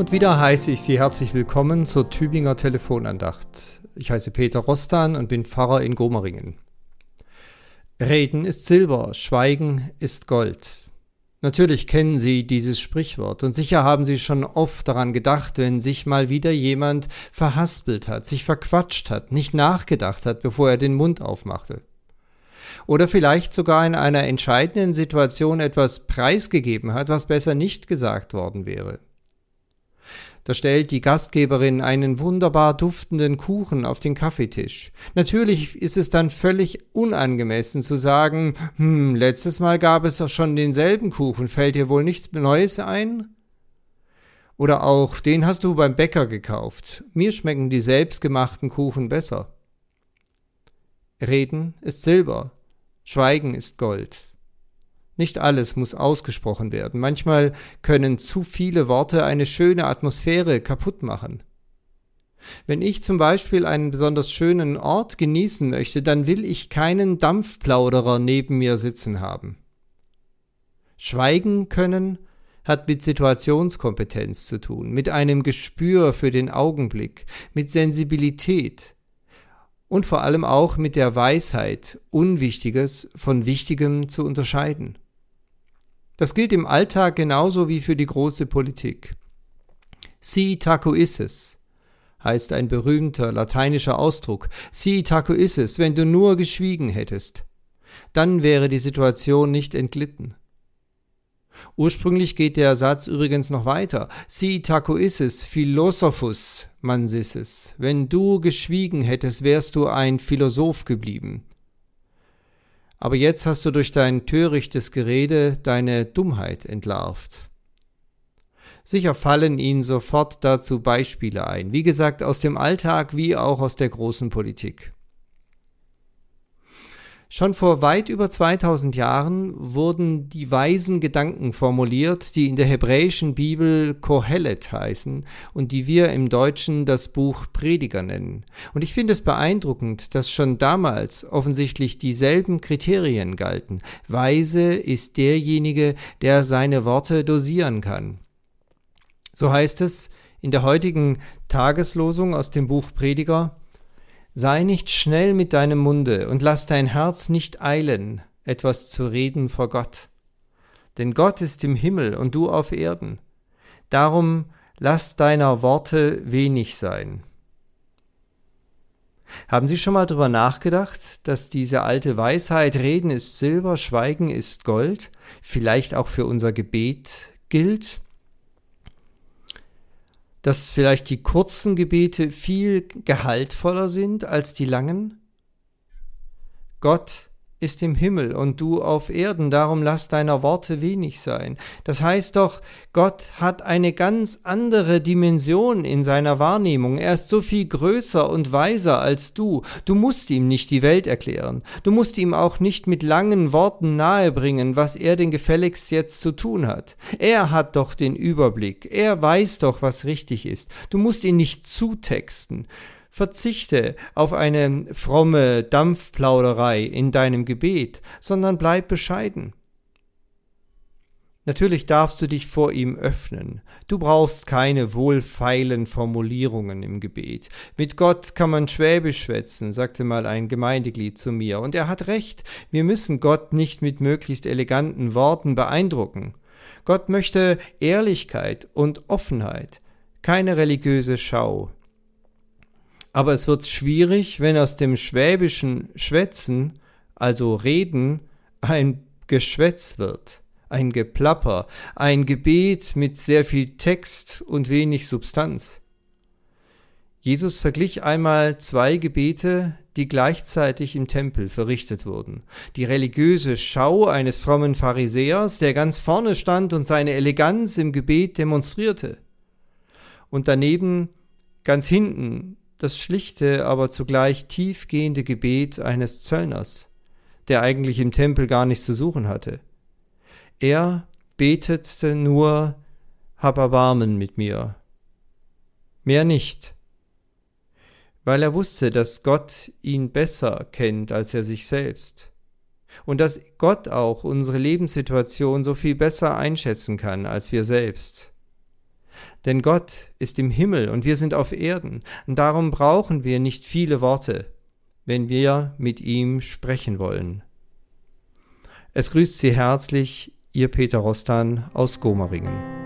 Und wieder heiße ich Sie herzlich willkommen zur Tübinger Telefonandacht. Ich heiße Peter Rostan und bin Pfarrer in Gomeringen. Reden ist Silber, Schweigen ist Gold. Natürlich kennen Sie dieses Sprichwort und sicher haben Sie schon oft daran gedacht, wenn sich mal wieder jemand verhaspelt hat, sich verquatscht hat, nicht nachgedacht hat, bevor er den Mund aufmachte. Oder vielleicht sogar in einer entscheidenden Situation etwas preisgegeben hat, was besser nicht gesagt worden wäre. Da stellt die Gastgeberin einen wunderbar duftenden Kuchen auf den Kaffeetisch. Natürlich ist es dann völlig unangemessen zu sagen, hm, letztes Mal gab es doch schon denselben Kuchen, fällt dir wohl nichts Neues ein? Oder auch, den hast du beim Bäcker gekauft. Mir schmecken die selbstgemachten Kuchen besser. Reden ist Silber, Schweigen ist Gold. Nicht alles muss ausgesprochen werden. Manchmal können zu viele Worte eine schöne Atmosphäre kaputt machen. Wenn ich zum Beispiel einen besonders schönen Ort genießen möchte, dann will ich keinen Dampfplauderer neben mir sitzen haben. Schweigen können hat mit Situationskompetenz zu tun, mit einem Gespür für den Augenblick, mit Sensibilität und vor allem auch mit der Weisheit, Unwichtiges von Wichtigem zu unterscheiden. Das gilt im Alltag genauso wie für die große Politik. Si taco heißt ein berühmter lateinischer Ausdruck. Si taco wenn du nur geschwiegen hättest. Dann wäre die Situation nicht entglitten. Ursprünglich geht der Satz übrigens noch weiter. Si taco isses, philosophus mansisses. Wenn du geschwiegen hättest, wärst du ein Philosoph geblieben aber jetzt hast du durch dein törichtes Gerede deine Dummheit entlarvt. Sicher fallen Ihnen sofort dazu Beispiele ein, wie gesagt aus dem Alltag wie auch aus der großen Politik. Schon vor weit über 2000 Jahren wurden die weisen Gedanken formuliert, die in der hebräischen Bibel Kohelet heißen und die wir im Deutschen das Buch Prediger nennen. Und ich finde es beeindruckend, dass schon damals offensichtlich dieselben Kriterien galten. Weise ist derjenige, der seine Worte dosieren kann. So heißt es in der heutigen Tageslosung aus dem Buch Prediger, Sei nicht schnell mit deinem Munde und lass dein Herz nicht eilen, etwas zu reden vor Gott. Denn Gott ist im Himmel und du auf Erden. Darum lass deiner Worte wenig sein. Haben Sie schon mal darüber nachgedacht, dass diese alte Weisheit Reden ist Silber, Schweigen ist Gold vielleicht auch für unser Gebet gilt? Dass vielleicht die kurzen Gebete viel gehaltvoller sind als die langen? Gott ist im Himmel und du auf Erden, darum lass deiner Worte wenig sein. Das heißt doch, Gott hat eine ganz andere Dimension in seiner Wahrnehmung. Er ist so viel größer und weiser als du. Du musst ihm nicht die Welt erklären. Du musst ihm auch nicht mit langen Worten nahebringen, was er denn gefälligst jetzt zu tun hat. Er hat doch den Überblick. Er weiß doch, was richtig ist. Du musst ihn nicht zutexten. Verzichte auf eine fromme Dampfplauderei in deinem Gebet, sondern bleib bescheiden. Natürlich darfst du dich vor ihm öffnen. Du brauchst keine wohlfeilen Formulierungen im Gebet. Mit Gott kann man Schwäbisch schwätzen, sagte mal ein Gemeindeglied zu mir. Und er hat recht. Wir müssen Gott nicht mit möglichst eleganten Worten beeindrucken. Gott möchte Ehrlichkeit und Offenheit, keine religiöse Schau aber es wird schwierig, wenn aus dem schwäbischen Schwätzen, also Reden, ein Geschwätz wird, ein Geplapper, ein Gebet mit sehr viel Text und wenig Substanz. Jesus verglich einmal zwei Gebete, die gleichzeitig im Tempel verrichtet wurden. Die religiöse Schau eines frommen Pharisäers, der ganz vorne stand und seine Eleganz im Gebet demonstrierte. Und daneben ganz hinten das schlichte, aber zugleich tiefgehende Gebet eines Zöllners, der eigentlich im Tempel gar nichts zu suchen hatte. Er betete nur, hab Erbarmen mit mir. Mehr nicht, weil er wusste, dass Gott ihn besser kennt als er sich selbst und dass Gott auch unsere Lebenssituation so viel besser einschätzen kann als wir selbst. Denn Gott ist im Himmel und wir sind auf Erden, und darum brauchen wir nicht viele Worte, wenn wir mit ihm sprechen wollen. Es grüßt Sie herzlich Ihr Peter Rostan aus Gomaringen.